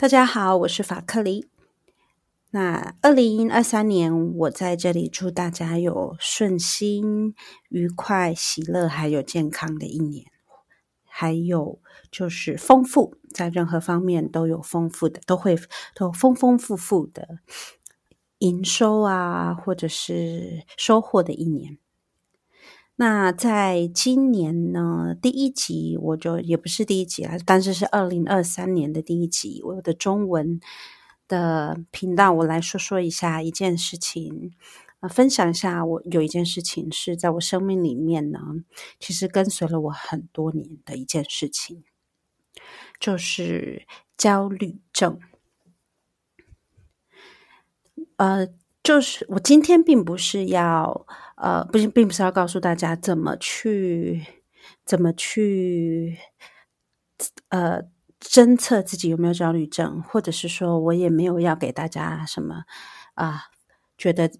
大家好，我是法克离。那二零二三年，我在这里祝大家有顺心、愉快、喜乐，还有健康的一年，还有就是丰富，在任何方面都有丰富的，都会都丰丰富富的营收啊，或者是收获的一年。那在今年呢，第一集我就也不是第一集了，但是是二零二三年的第一集，我的中文的频道，我来说说一下一件事情，呃，分享一下我有一件事情是在我生命里面呢，其实跟随了我很多年的一件事情，就是焦虑症，呃。就是我今天并不是要，呃，不是，并不是要告诉大家怎么去，怎么去，呃，侦测自己有没有焦虑症，或者是说我也没有要给大家什么啊，觉得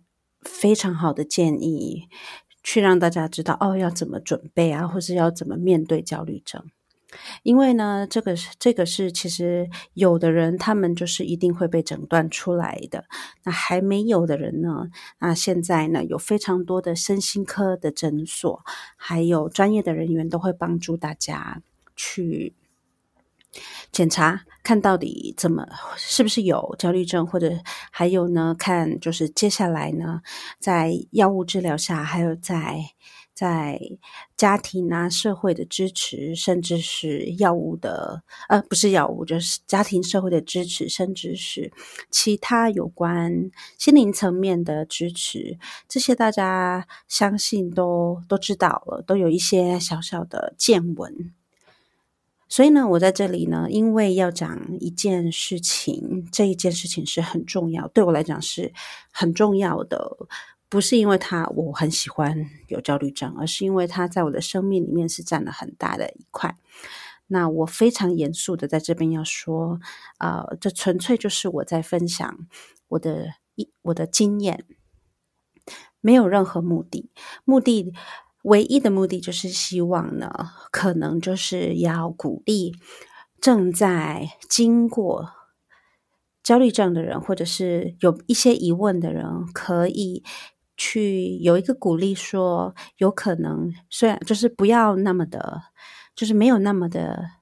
非常好的建议，去让大家知道哦要怎么准备啊，或是要怎么面对焦虑症。因为呢，这个是这个是其实有的人他们就是一定会被诊断出来的。那还没有的人呢，那现在呢有非常多的身心科的诊所，还有专业的人员都会帮助大家去检查，看到底怎么是不是有焦虑症，或者还有呢，看就是接下来呢，在药物治疗下，还有在。在家庭啊、社会的支持，甚至是药物的，呃，不是药物，就是家庭社会的支持，甚至是其他有关心灵层面的支持，这些大家相信都都知道了，都有一些小小的见闻。所以呢，我在这里呢，因为要讲一件事情，这一件事情是很重要，对我来讲是很重要的。不是因为他我很喜欢有焦虑症，而是因为他在我的生命里面是占了很大的一块。那我非常严肃的在这边要说，呃，这纯粹就是我在分享我的一我的经验，没有任何目的。目的唯一的目的就是希望呢，可能就是要鼓励正在经过焦虑症的人，或者是有一些疑问的人，可以。去有一个鼓励，说有可能，虽然就是不要那么的，就是没有那么的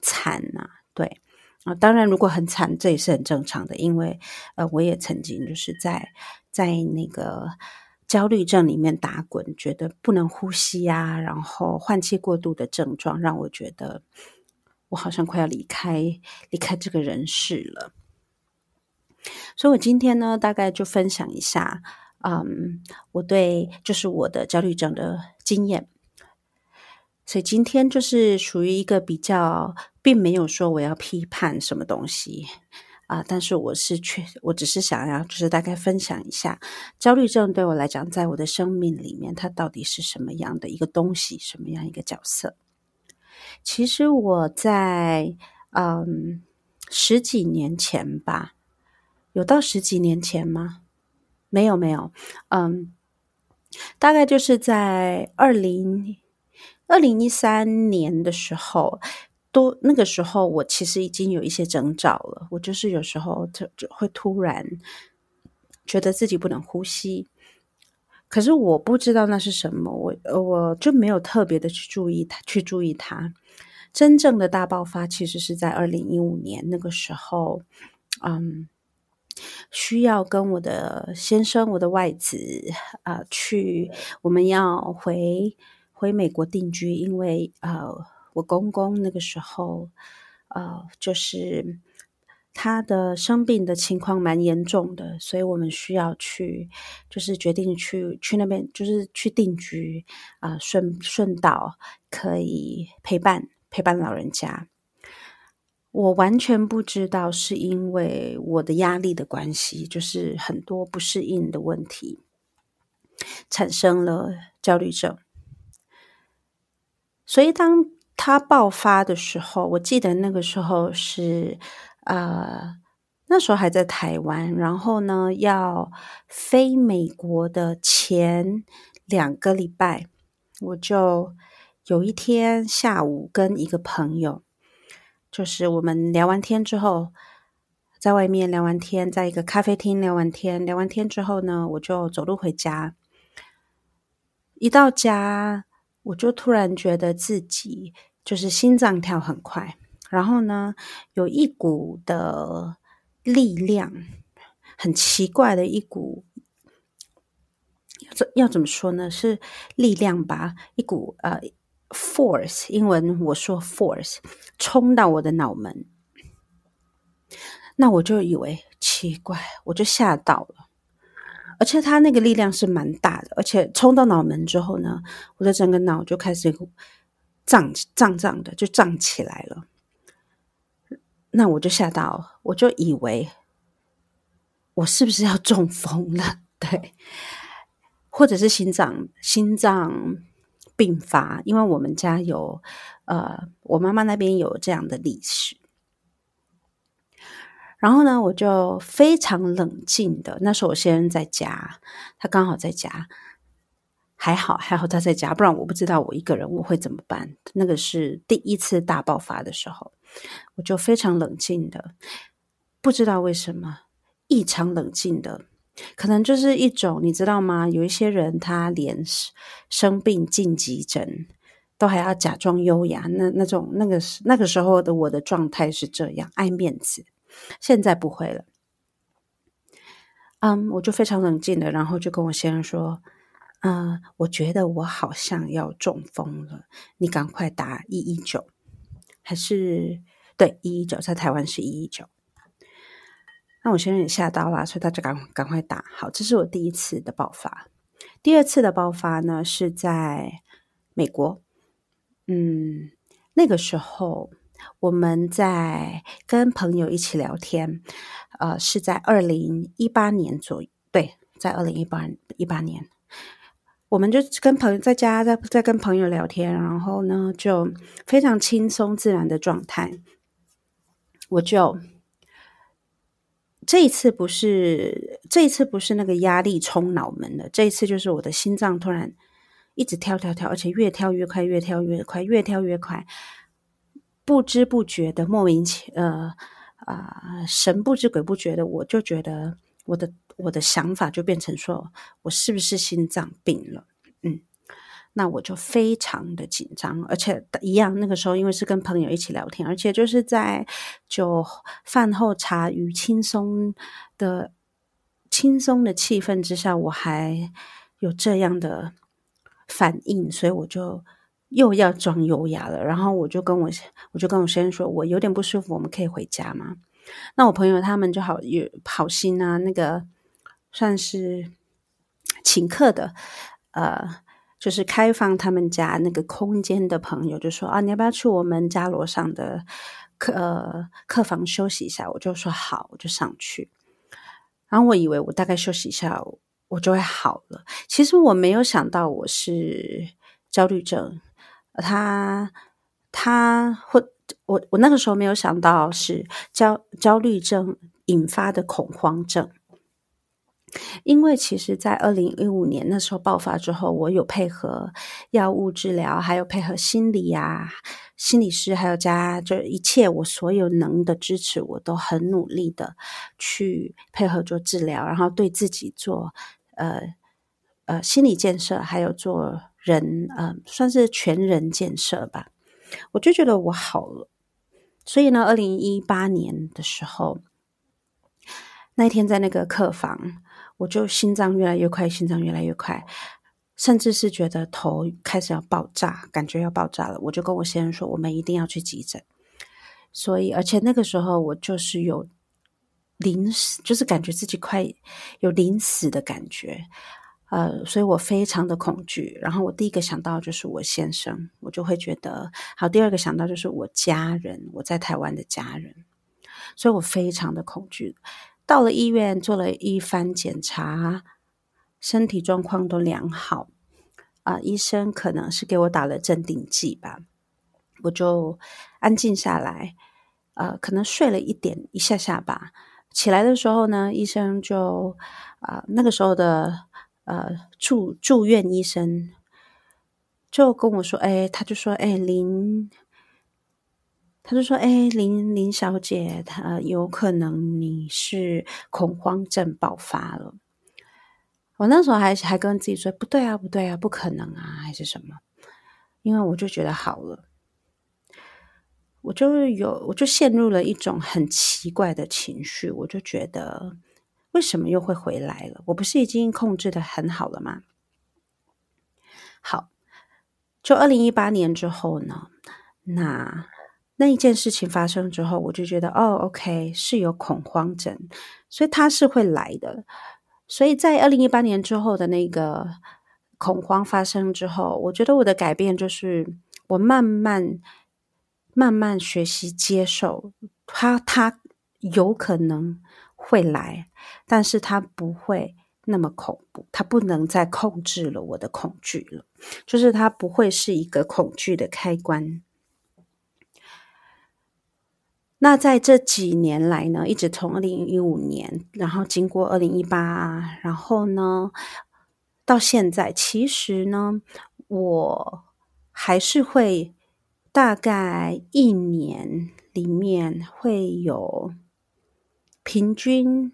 惨呐、啊，对啊，当然如果很惨，这也是很正常的，因为呃，我也曾经就是在在那个焦虑症里面打滚，觉得不能呼吸啊，然后换气过度的症状，让我觉得我好像快要离开离开这个人世了，所以我今天呢，大概就分享一下。嗯，我对就是我的焦虑症的经验，所以今天就是属于一个比较，并没有说我要批判什么东西啊，但是我是确，我只是想要就是大概分享一下焦虑症对我来讲，在我的生命里面，它到底是什么样的一个东西，什么样一个角色？其实我在嗯十几年前吧，有到十几年前吗？没有没有，嗯，大概就是在二零二零一三年的时候，都那个时候我其实已经有一些征兆了。我就是有时候就就会突然觉得自己不能呼吸，可是我不知道那是什么，我我就没有特别的去注意它，去注意它。真正的大爆发其实是在二零一五年那个时候，嗯。需要跟我的先生、我的外子啊、呃、去，我们要回回美国定居，因为呃，我公公那个时候呃，就是他的生病的情况蛮严重的，所以我们需要去，就是决定去去那边，就是去定居啊、呃，顺顺道可以陪伴陪伴老人家。我完全不知道，是因为我的压力的关系，就是很多不适应的问题，产生了焦虑症。所以当它爆发的时候，我记得那个时候是，呃，那时候还在台湾，然后呢，要飞美国的前两个礼拜，我就有一天下午跟一个朋友。就是我们聊完天之后，在外面聊完天，在一个咖啡厅聊完天，聊完天之后呢，我就走路回家。一到家，我就突然觉得自己就是心脏跳很快，然后呢，有一股的力量，很奇怪的一股，要要怎么说呢？是力量吧，一股呃。Force，英文我说 force，冲到我的脑门，那我就以为奇怪，我就吓到了。而且他那个力量是蛮大的，而且冲到脑门之后呢，我的整个脑就开始胀胀胀的，就胀起来了。那我就吓到，我就以为我是不是要中风了？对，或者是心脏心脏。病发，因为我们家有，呃，我妈妈那边有这样的历史。然后呢，我就非常冷静的，那时候我先生在家，他刚好在家，还好还好他在家，不然我不知道我一个人我会怎么办。那个是第一次大爆发的时候，我就非常冷静的，不知道为什么异常冷静的。可能就是一种，你知道吗？有一些人他连生病进急诊都还要假装优雅，那那种那个那个时候的我的状态是这样，爱面子。现在不会了，嗯，我就非常冷静的，然后就跟我先生说，嗯，我觉得我好像要中风了，你赶快打一一九，还是对一一九，在台湾是一一九。那我先生也吓到了，所以他就赶赶快打。好，这是我第一次的爆发。第二次的爆发呢，是在美国。嗯，那个时候我们在跟朋友一起聊天，呃，是在二零一八年左右。对，在二零一八一八年，我们就跟朋友在家在在跟朋友聊天，然后呢，就非常轻松自然的状态，我就。这一次不是，这一次不是那个压力冲脑门的，这一次就是我的心脏突然一直跳跳跳，而且越跳越快，越跳越快，越跳越快，不知不觉的莫名其呃啊、呃、神不知鬼不觉的，我就觉得我的我的想法就变成说我是不是心脏病了？那我就非常的紧张，而且一样，那个时候因为是跟朋友一起聊天，而且就是在就饭后茶余轻松的轻松的气氛之下，我还有这样的反应，所以我就又要装优雅了。然后我就跟我我就跟我先生说，我有点不舒服，我们可以回家吗？那我朋友他们就好有好心啊，那个算是请客的，呃。就是开放他们家那个空间的朋友就说啊，你要不要去我们家楼上的客呃客房休息一下？我就说好，我就上去。然后我以为我大概休息一下，我就会好了。其实我没有想到我是焦虑症，他他或我我那个时候没有想到是焦焦虑症引发的恐慌症。因为其实，在二零一五年那时候爆发之后，我有配合药物治疗，还有配合心理啊、心理师，还有加就一切我所有能的支持，我都很努力的去配合做治疗，然后对自己做呃呃心理建设，还有做人呃算是全人建设吧。我就觉得我好了，所以呢，二零一八年的时候，那天在那个客房。我就心脏越来越快，心脏越来越快，甚至是觉得头开始要爆炸，感觉要爆炸了。我就跟我先生说，我们一定要去急诊。所以，而且那个时候我就是有临死，就是感觉自己快有临死的感觉，呃，所以我非常的恐惧。然后我第一个想到就是我先生，我就会觉得好。第二个想到就是我家人，我在台湾的家人，所以我非常的恐惧。到了医院做了一番检查，身体状况都良好啊、医生可能是给我打了镇定剂吧，我就安静下来，呃，可能睡了一点一下下吧。起来的时候呢，医生就啊、那个时候的呃住住院医生就跟我说，哎，他就说，哎，林，他就说：“哎，林林小姐，她有可能你是恐慌症爆发了。”我那时候还还跟自己说：“不对啊，不对啊，不可能啊，还是什么？”因为我就觉得好了，我就有，我就陷入了一种很奇怪的情绪，我就觉得为什么又会回来了？我不是已经控制得很好了吗？好，就二零一八年之后呢，那。那一件事情发生之后，我就觉得哦，OK，是有恐慌症，所以它是会来的。所以在二零一八年之后的那个恐慌发生之后，我觉得我的改变就是我慢慢慢慢学习接受它，它有可能会来，但是它不会那么恐怖，它不能再控制了我的恐惧了，就是它不会是一个恐惧的开关。那在这几年来呢，一直从二零一五年，然后经过二零一八，然后呢，到现在，其实呢，我还是会大概一年里面会有平均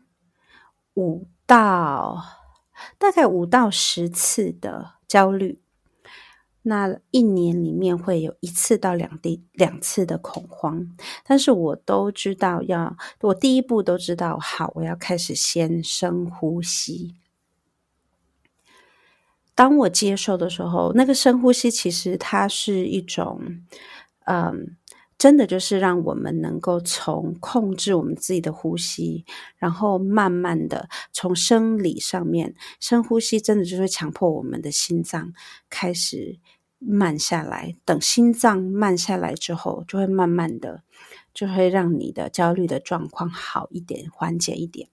五到大概五到十次的焦虑。那一年里面会有一次到两地两次的恐慌，但是我都知道要，我第一步都知道，好，我要开始先深呼吸。当我接受的时候，那个深呼吸其实它是一种，嗯，真的就是让我们能够从控制我们自己的呼吸，然后慢慢的从生理上面深呼吸，真的就是强迫我们的心脏开始。慢下来，等心脏慢下来之后，就会慢慢的，就会让你的焦虑的状况好一点，缓解一点。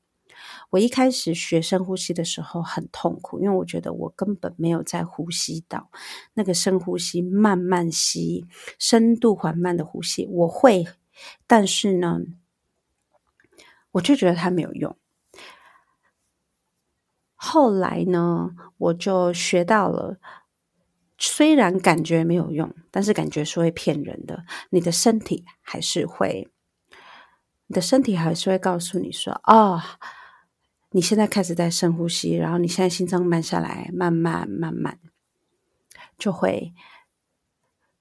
我一开始学深呼吸的时候很痛苦，因为我觉得我根本没有在呼吸到那个深呼吸，慢慢吸，深度缓慢的呼吸，我会，但是呢，我就觉得它没有用。后来呢，我就学到了。虽然感觉没有用，但是感觉是会骗人的。你的身体还是会，你的身体还是会告诉你说：“哦，你现在开始在深呼吸，然后你现在心脏慢下来，慢慢慢慢就会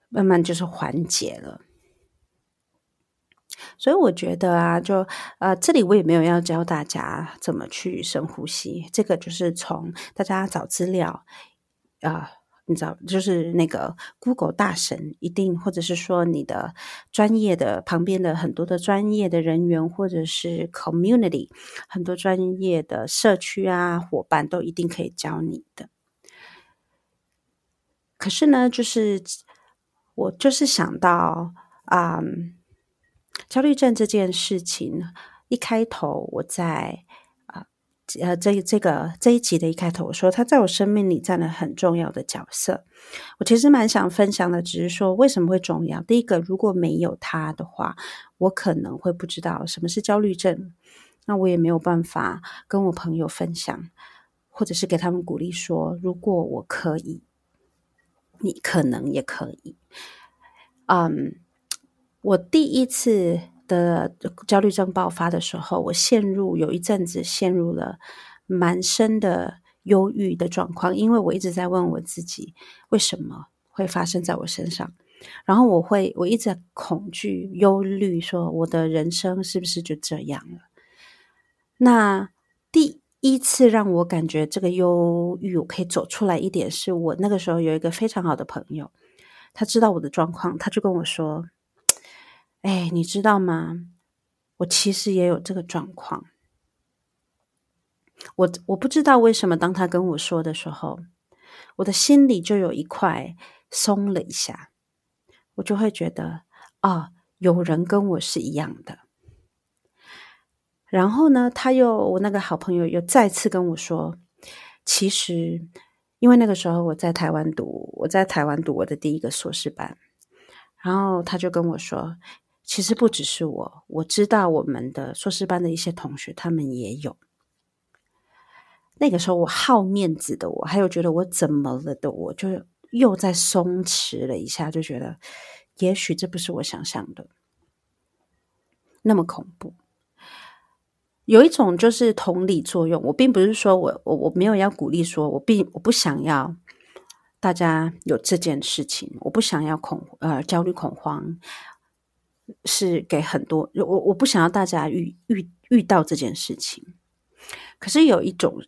慢慢就是缓解了。”所以我觉得啊，就呃，这里我也没有要教大家怎么去深呼吸，这个就是从大家找资料啊。你知道，就是那个 Google 大神一定，或者是说你的专业的旁边的很多的专业的人员，或者是 community 很多专业的社区啊伙伴都一定可以教你的。可是呢，就是我就是想到啊、嗯，焦虑症这件事情，一开头我在。呃，这这个这一集的一开头，我说他在我生命里占了很重要的角色。我其实蛮想分享的，只是说为什么会重要。第一个，如果没有他的话，我可能会不知道什么是焦虑症，那我也没有办法跟我朋友分享，或者是给他们鼓励说，如果我可以，你可能也可以。嗯，我第一次。的焦虑症爆发的时候，我陷入有一阵子陷入了蛮深的忧郁的状况，因为我一直在问我自己为什么会发生在我身上，然后我会我一直在恐惧、忧虑，说我的人生是不是就这样了？那第一次让我感觉这个忧郁我可以走出来一点，是我那个时候有一个非常好的朋友，他知道我的状况，他就跟我说。哎，你知道吗？我其实也有这个状况。我我不知道为什么，当他跟我说的时候，我的心里就有一块松了一下，我就会觉得啊，有人跟我是一样的。然后呢，他又我那个好朋友又再次跟我说，其实因为那个时候我在台湾读，我在台湾读我的第一个硕士班，然后他就跟我说。其实不只是我，我知道我们的硕士班的一些同学，他们也有。那个时候，我好面子的我，还有觉得我怎么了的我，就又在松弛了一下，就觉得也许这不是我想象的。那么恐怖。有一种就是同理作用，我并不是说我我我没有要鼓励说，我并我不想要大家有这件事情，我不想要恐呃焦虑恐慌，是给很多我我不想要大家遇遇遇到这件事情。可是有一种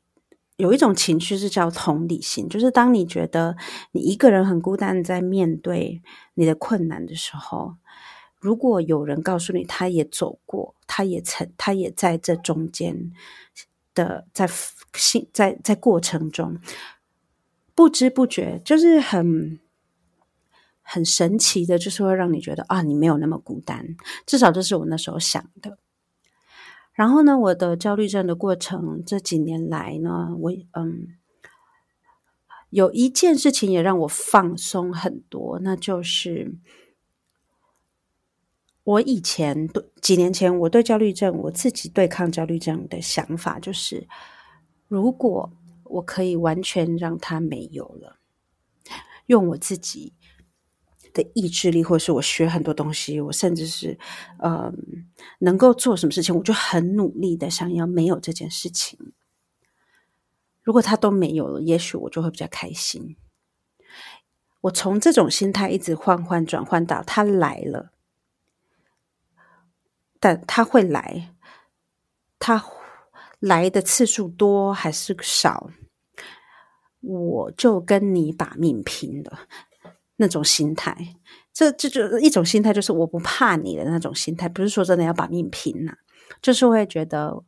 有一种情绪是叫同理心，就是当你觉得你一个人很孤单在面对你的困难的时候。如果有人告诉你，他也走过，他也曾，他也在这中间的，在心在在过程中，不知不觉，就是很很神奇的，就是会让你觉得啊，你没有那么孤单。至少这是我那时候想的。然后呢，我的焦虑症的过程这几年来呢，我嗯，有一件事情也让我放松很多，那就是。我以前对几年前，我对焦虑症，我自己对抗焦虑症的想法就是，如果我可以完全让它没有了，用我自己的意志力，或者是我学很多东西，我甚至是呃能够做什么事情，我就很努力的想要没有这件事情。如果他都没有了，也许我就会比较开心。我从这种心态一直换换转换到他来了。但他会来，他来的次数多还是少，我就跟你把命拼了。那种心态，这这就一种心态，就是我不怕你的那种心态。不是说真的要把命拼了，就是会觉得，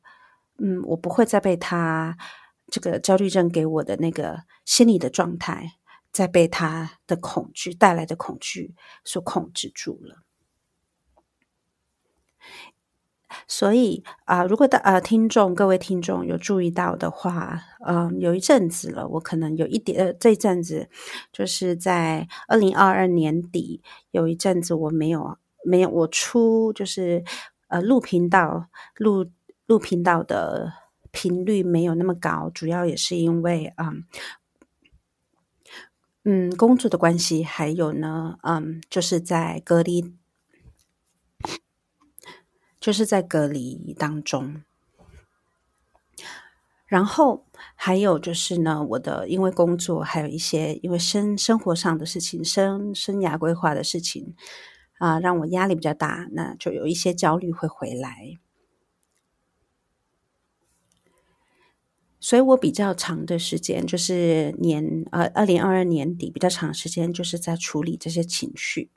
嗯，我不会再被他这个焦虑症给我的那个心理的状态，再被他的恐惧带来的恐惧所控制住了。所以啊、如果的呃听众各位听众有注意到的话，嗯、呃，有一阵子了，我可能有一点呃，这一阵子就是在二零二二年底有一阵子我没有没有我出就是呃录频道录录频道的频率没有那么高，主要也是因为嗯嗯工作的关系，还有呢嗯就是在隔离。就是在隔离当中，然后还有就是呢，我的因为工作，还有一些因为生生活上的事情、生生涯规划的事情啊、呃，让我压力比较大，那就有一些焦虑会回来。所以我比较长的时间，就是年呃二零二二年底比较长时间，就是在处理这些情绪。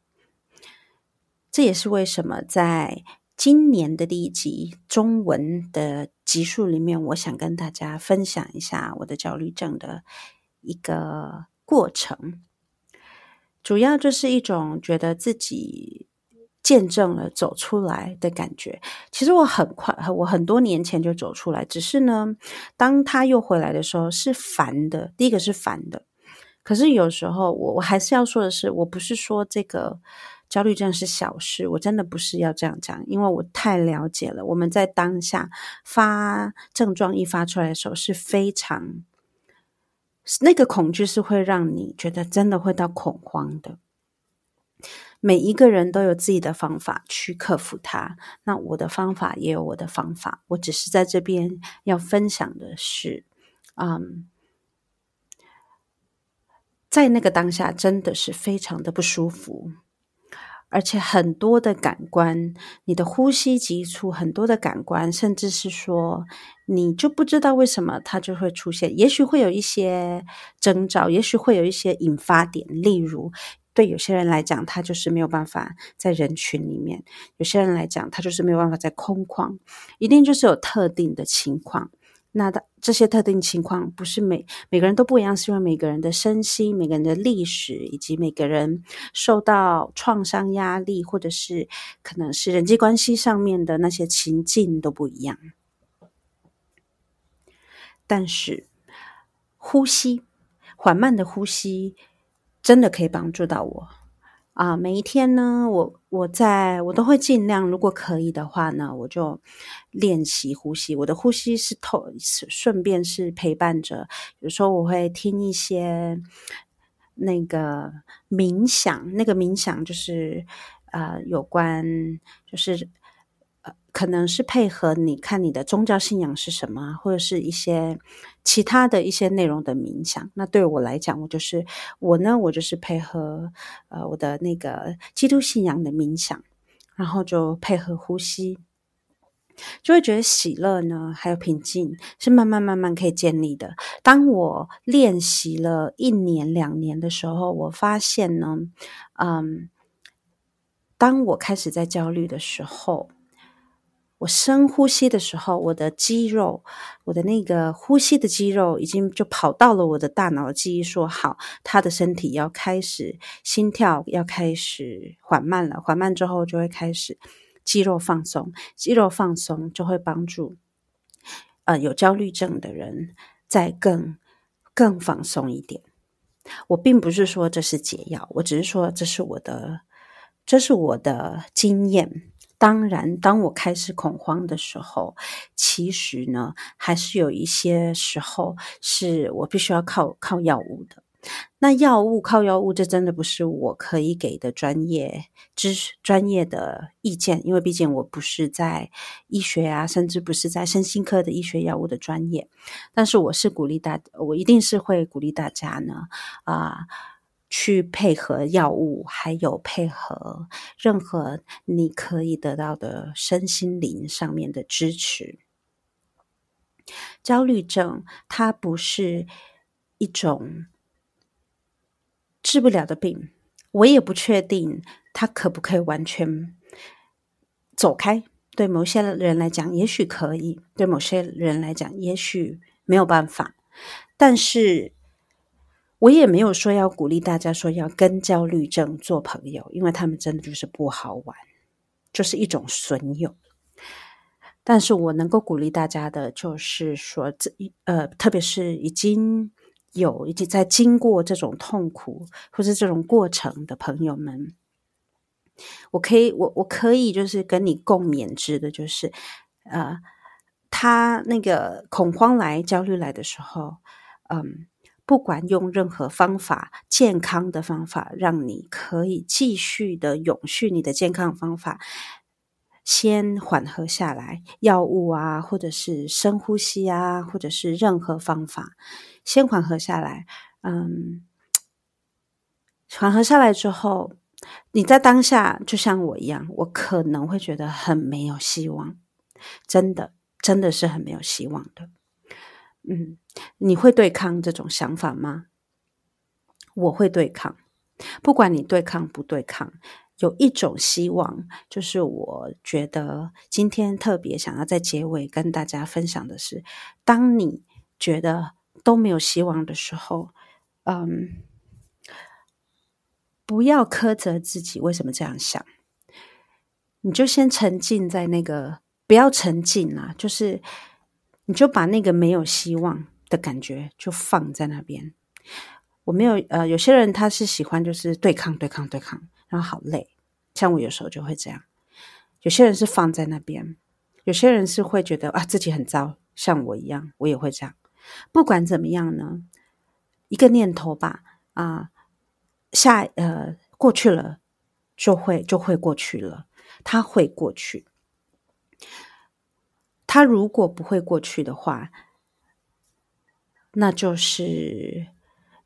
这也是为什么在。今年的第一集中文的集数里面，我想跟大家分享一下我的焦虑症的一个过程。主要就是一种觉得自己见证了走出来的感觉。其实我很快，我很多年前就走出来，只是呢，当他又回来的时候是烦的。第一个是烦的，可是有时候我我还是要说的是，我不是说这个。焦虑症是小事，我真的不是要这样讲，因为我太了解了。我们在当下发症状一发出来的时候，是非常那个恐惧是会让你觉得真的会到恐慌的。每一个人都有自己的方法去克服它，那我的方法也有我的方法。我只是在这边要分享的是，嗯，在那个当下真的是非常的不舒服。而且很多的感官，你的呼吸急促，很多的感官，甚至是说，你就不知道为什么它就会出现。也许会有一些征兆，也许会有一些引发点。例如，对有些人来讲，他就是没有办法在人群里面；有些人来讲，他就是没有办法在空旷，一定就是有特定的情况。那的这些特定情况不是每每个人都不一样，是因为每个人的身心、每个人的历史，以及每个人受到创伤压力，或者是可能是人际关系上面的那些情境都不一样。但是呼吸，缓慢的呼吸，真的可以帮助到我。啊，每一天呢，我我在我都会尽量，如果可以的话呢，我就练习呼吸。我的呼吸是透，顺便是陪伴着。有时候我会听一些那个冥想，那个冥想就是呃有关，就是，可能是配合你看你的宗教信仰是什么，或者是一些其他的一些内容的冥想。那对我来讲，我就是我呢，我就是配合呃我的那个基督信仰的冥想，然后就配合呼吸。就会觉得喜乐呢，还有平静是慢慢慢慢可以建立的。当我练习了一年两年的时候，我发现呢，嗯，当我开始在焦虑的时候，我深呼吸的时候，我的肌肉，我的那个呼吸的肌肉已经就跑到了我的大脑记忆，说好，他的身体要开始心跳要开始缓慢了，缓慢之后就会开始。肌肉放松，肌肉放松就会帮助，呃，有焦虑症的人再更更放松一点。我并不是说这是解药，我只是说这是我的，这是我的经验。当然，当我开始恐慌的时候，其实呢，还是有一些时候是我必须要靠靠药物的。那药物靠药物，这真的不是我可以给的专业知、专业的意见，因为毕竟我不是在医学啊，甚至不是在身心科的医学药物的专业。但是我是鼓励大，我一定是会鼓励大家呢，啊、去配合药物，还有配合任何你可以得到的身心灵上面的支持。焦虑症它不是一种。治不了的病，我也不确定它可不可以完全走开。对某些人来讲，也许可以；对某些人来讲，也许没有办法。但是，我也没有说要鼓励大家说要跟焦虑症做朋友，因为他们真的就是不好玩，就是一种损友。但是我能够鼓励大家的，就是说，这呃，特别是已经。有已经在经过这种痛苦或者这种过程的朋友们，我可以我我可以就是跟你共勉之的，就是呃，他那个恐慌来、焦虑来的时候，嗯，不管用任何方法，健康的方法，让你可以继续的永续你的健康方法，先缓和下来，药物啊，或者是深呼吸啊，或者是任何方法。先缓和下来，嗯，缓和下来之后，你在当下就像我一样，我可能会觉得很没有希望，真的，真的是很没有希望的。嗯，你会对抗这种想法吗？我会对抗，不管你对抗不对抗，有一种希望，就是我觉得今天特别想要在结尾跟大家分享的是，当你觉得。都没有希望的时候，嗯，不要苛责自己为什么这样想，你就先沉浸在那个，不要沉浸啦，就是你就把那个没有希望的感觉就放在那边。我没有，呃，有些人他是喜欢就是对抗、对抗、对抗，然后好累，像我有时候就会这样。有些人是放在那边，有些人是会觉得啊自己很糟，像我一样，我也会这样。不管怎么样呢，一个念头吧，啊，下呃过去了，就会就会过去了，它会过去。它如果不会过去的话，那就是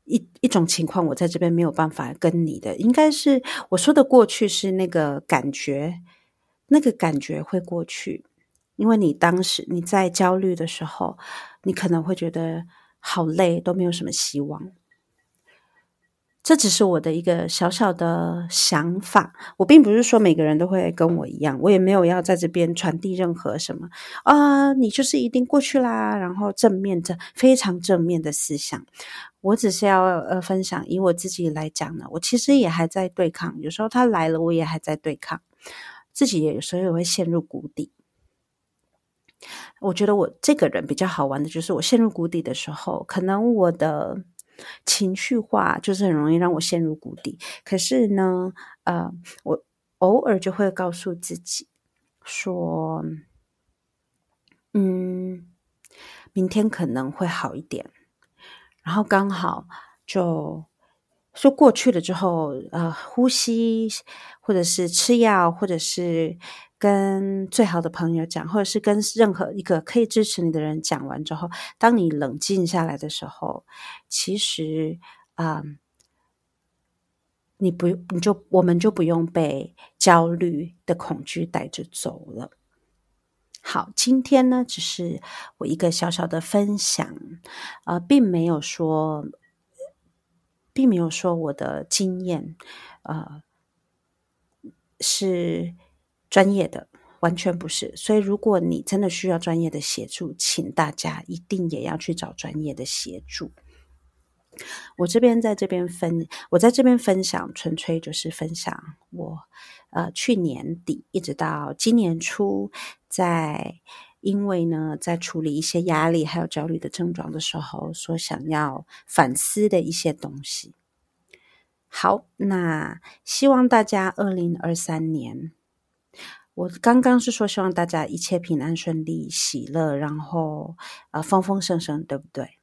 一一种情况，我在这边没有办法跟你的，应该是我说的过去是那个感觉，那个感觉会过去。因为你当时你在焦虑的时候，你可能会觉得好累，都没有什么希望。这只是我的一个小小的想法，我并不是说每个人都会跟我一样，我也没有要在这边传递任何什么啊，你就是一定过去啦，然后正面的非常正面的思想。我只是要呃分享，以我自己来讲呢，我其实也还在对抗，有时候他来了，我也还在对抗，自己也有时候也会陷入谷底。我觉得我这个人比较好玩的，就是我陷入谷底的时候，可能我的情绪化就是很容易让我陷入谷底。可是呢，呃，我偶尔就会告诉自己说，嗯，明天可能会好一点。然后刚好就说过去了之后，呃，呼吸，或者是吃药，或者是跟最好的朋友讲，或者是跟任何一个可以支持你的人讲完之后，当你冷静下来的时候，其实啊、你不，你就我们就不用被焦虑的恐惧带着走了。好，今天呢，只是我一个小小的分享，呃，并没有说，并没有说我的经验，呃，是专业的，完全不是。所以，如果你真的需要专业的协助，请大家一定也要去找专业的协助。我这边在这边分，我在这边分享，纯粹就是分享我。呃，去年底一直到今年初，在因为呢，在处理一些压力还有焦虑的症状的时候，所想要反思的一些东西。好，那希望大家二零二三年，我刚刚是说希望大家一切平安顺利、喜乐，然后呃丰丰盛盛，对不对？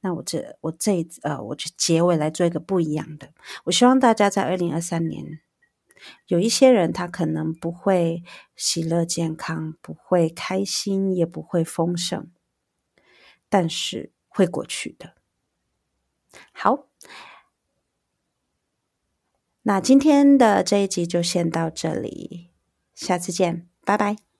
那我这我这呃，我就结尾来做一个不一样的，我希望大家在二零二三年。有一些人，他可能不会喜乐健康，不会开心，也不会丰盛，但是会过去的。好，那今天的这一集就先到这里，下次见，拜拜。